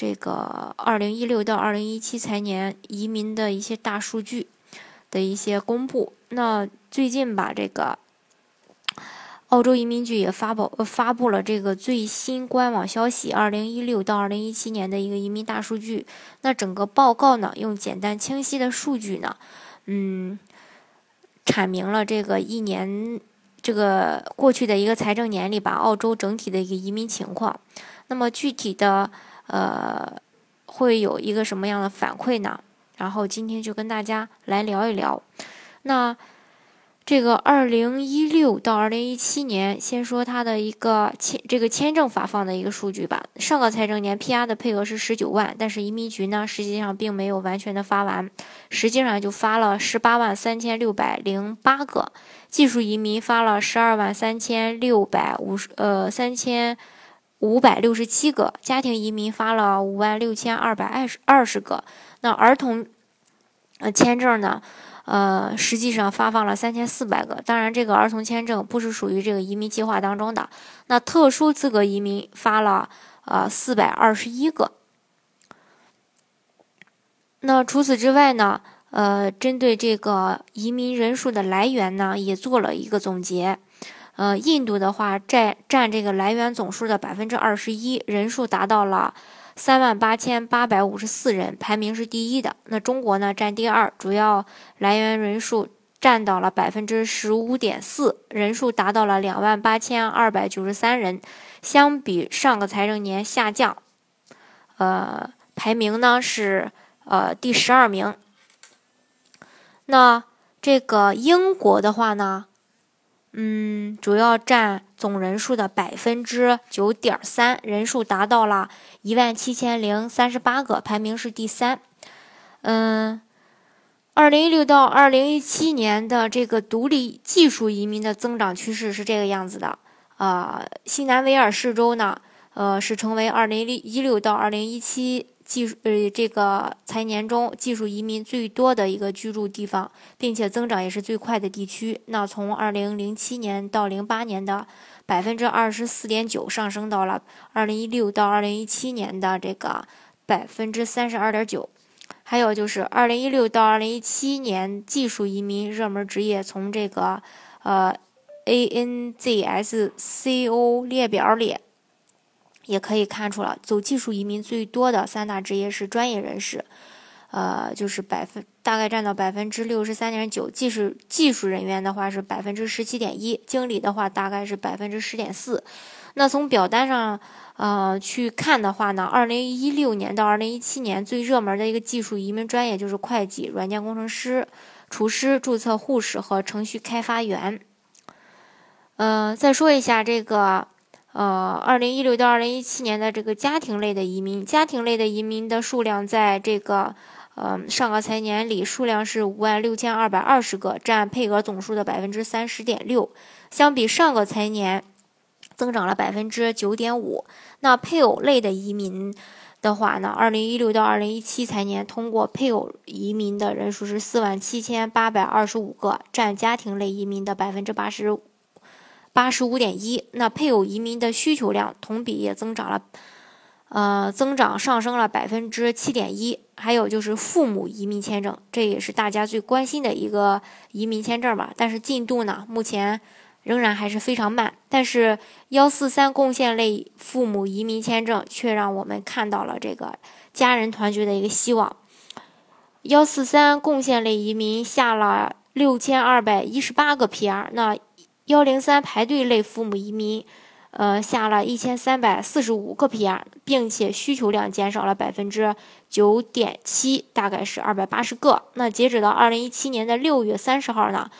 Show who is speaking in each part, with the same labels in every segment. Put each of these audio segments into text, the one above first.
Speaker 1: 这个二零一六到二零一七财年移民的一些大数据的一些公布。那最近吧，这个。澳洲移民局也发布发布了这个最新官网消息，二零一六到二零一七年的一个移民大数据。那整个报告呢，用简单清晰的数据呢，嗯，阐明了这个一年这个过去的一个财政年里吧，澳洲整体的一个移民情况。那么具体的呃，会有一个什么样的反馈呢？然后今天就跟大家来聊一聊。那。这个二零一六到二零一七年，先说它的一个签这个签证发放的一个数据吧。上个财政年 PR 的配额是十九万，但是移民局呢实际上并没有完全的发完，实际上就发了十八万三千六百零八个，技术移民发了十二万三千六百五十呃三千五百六十七个，家庭移民发了五万六千二百二十二十个，那儿童呃签证呢？呃，实际上发放了三千四百个，当然这个儿童签证不是属于这个移民计划当中的。那特殊资格移民发了呃四百二十一个。那除此之外呢，呃，针对这个移民人数的来源呢，也做了一个总结。呃，印度的话占占这个来源总数的百分之二十一，人数达到了。三万八千八百五十四人，排名是第一的。那中国呢，占第二，主要来源人数占到了百分之十五点四，人数达到了两万八千二百九十三人，相比上个财政年下降。呃，排名呢是呃第十二名。那这个英国的话呢？嗯，主要占总人数的百分之九点三，人数达到了一万七千零三十八个，排名是第三。嗯，二零一六到二零一七年的这个独立技术移民的增长趋势是这个样子的。啊，西南威尔士州呢，呃，是成为二零一六到二零一七。技术呃，这个财年中技术移民最多的一个居住地方，并且增长也是最快的地区。那从二零零七年到零八年的百分之二十四点九，上升到了二零一六到二零一七年的这个百分之三十二点九。还有就是二零一六到二零一七年技术移民热门职业，从这个呃 ANZSCO 列表里。也可以看出了，走技术移民最多的三大职业是专业人士，呃，就是百分大概占到百分之六十三点九。技术技术人员的话是百分之十七点一，经理的话大概是百分之十点四。那从表单上呃去看的话呢，二零一六年到二零一七年最热门的一个技术移民专业就是会计、软件工程师、厨师、注册护士和程序开发员。嗯，再说一下这个。呃，二零一六到二零一七年的这个家庭类的移民，家庭类的移民的数量在这个呃上个财年里数量是五万六千二百二十个，占配额总数的百分之三十点六，相比上个财年增长了百分之九点五。那配偶类的移民的话呢，二零一六到二零一七财年通过配偶移民的人数是四万七千八百二十五个，占家庭类移民的百分之八十。八十五点一，那配偶移民的需求量同比也增长了，呃，增长上升了百分之七点一。还有就是父母移民签证，这也是大家最关心的一个移民签证吧。但是进度呢，目前仍然还是非常慢。但是幺四三贡献类父母移民签证却让我们看到了这个家人团聚的一个希望。幺四三贡献类移民下了六千二百一十八个 PR，那。幺零三排队类父母移民，呃，下了一千三百四十五个 PR，并且需求量减少了百分之九点七，大概是二百八十个。那截止到二零一七年的六月三十号呢，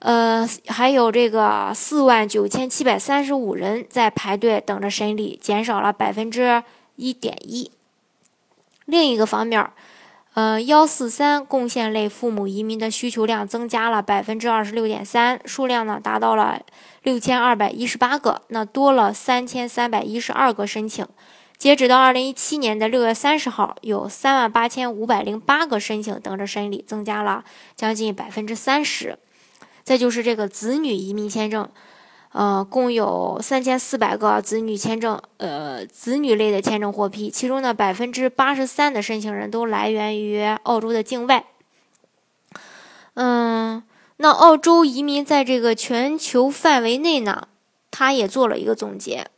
Speaker 1: 呃，还有这个四万九千七百三十五人在排队等着审理，减少了百分之一点一。另一个方面，呃，幺四三贡献类父母移民的需求量增加了百分之二十六点三，数量呢达到了六千二百一十八个，那多了三千三百一十二个申请。截止到二零一七年的六月三十号，有三万八千五百零八个申请等着审理，增加了将近百分之三十。再就是这个子女移民签证。呃，共有三千四百个子女签证，呃，子女类的签证获批，其中呢，百分之八十三的申请人都来源于澳洲的境外。嗯，那澳洲移民在这个全球范围内呢，他也做了一个总结，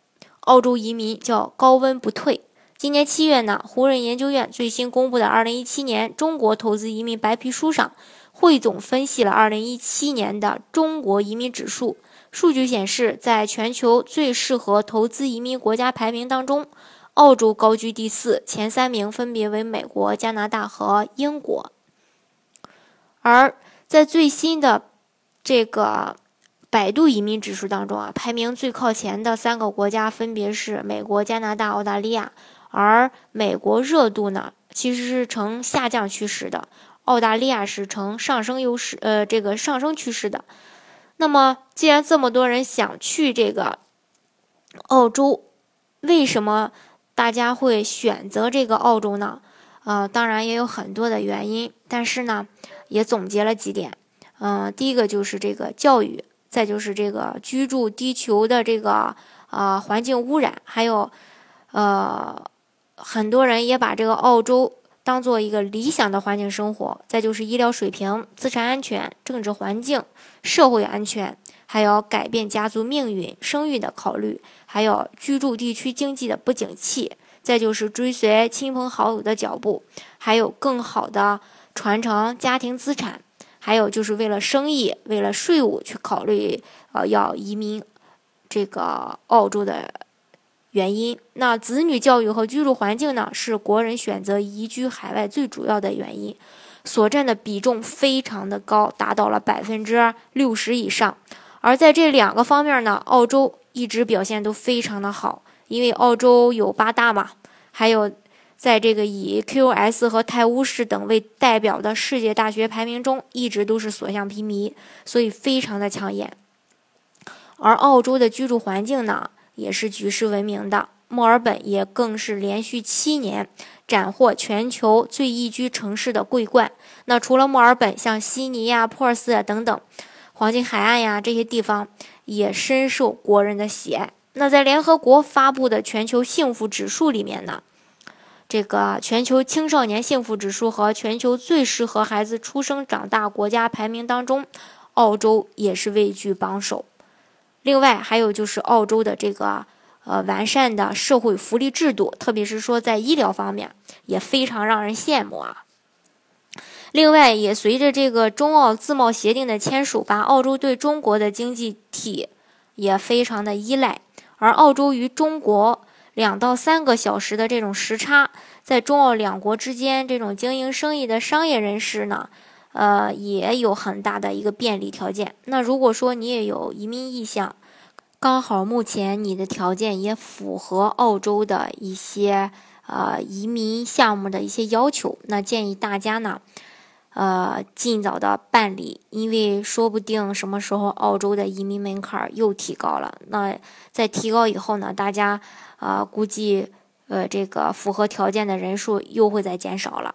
Speaker 1: 澳洲移民叫高温不退。今年七月呢，胡润研究院最新公布的二零一七年中国投资移民白皮书上，汇总分析了二零一七年的中国移民指数。数据显示，在全球最适合投资移民国家排名当中，澳洲高居第四，前三名分别为美国、加拿大和英国。而在最新的这个百度移民指数当中啊，排名最靠前的三个国家分别是美国、加拿大、澳大利亚。而美国热度呢，其实是呈下降趋势的；澳大利亚是呈上升优势，呃，这个上升趋势的。那么，既然这么多人想去这个澳洲，为什么大家会选择这个澳洲呢？呃，当然也有很多的原因，但是呢，也总结了几点。嗯，第一个就是这个教育，再就是这个居住地球的这个啊环境污染，还有呃，很多人也把这个澳洲当做一个理想的环境生活。再就是医疗水平、资产安全、政治环境。社会安全，还有改变家族命运、生育的考虑，还有居住地区经济的不景气，再就是追随亲朋好友的脚步，还有更好的传承家庭资产，还有就是为了生意、为了税务去考虑，呃，要移民这个澳洲的原因。那子女教育和居住环境呢，是国人选择移居海外最主要的原因。所占的比重非常的高，达到了百分之六十以上。而在这两个方面呢，澳洲一直表现都非常的好，因为澳洲有八大嘛，还有在这个以 QS 和泰晤士等为代表的世界大学排名中，一直都是所向披靡，所以非常的抢眼。而澳洲的居住环境呢，也是举世闻名的，墨尔本也更是连续七年。斩获全球最宜居城市的桂冠。那除了墨尔本，像悉尼呀、珀斯啊等等，黄金海岸呀这些地方也深受国人的喜爱。那在联合国发布的全球幸福指数里面呢，这个全球青少年幸福指数和全球最适合孩子出生长大国家排名当中，澳洲也是位居榜首。另外还有就是澳洲的这个。呃，完善的社会福利制度，特别是说在医疗方面，也非常让人羡慕啊。另外，也随着这个中澳自贸协定的签署，把澳洲对中国的经济体也非常的依赖。而澳洲与中国两到三个小时的这种时差，在中澳两国之间，这种经营生意的商业人士呢，呃，也有很大的一个便利条件。那如果说你也有移民意向，刚好目前你的条件也符合澳洲的一些呃移民项目的一些要求，那建议大家呢，呃尽早的办理，因为说不定什么时候澳洲的移民门槛又提高了，那在提高以后呢，大家啊估计呃这个符合条件的人数又会再减少了。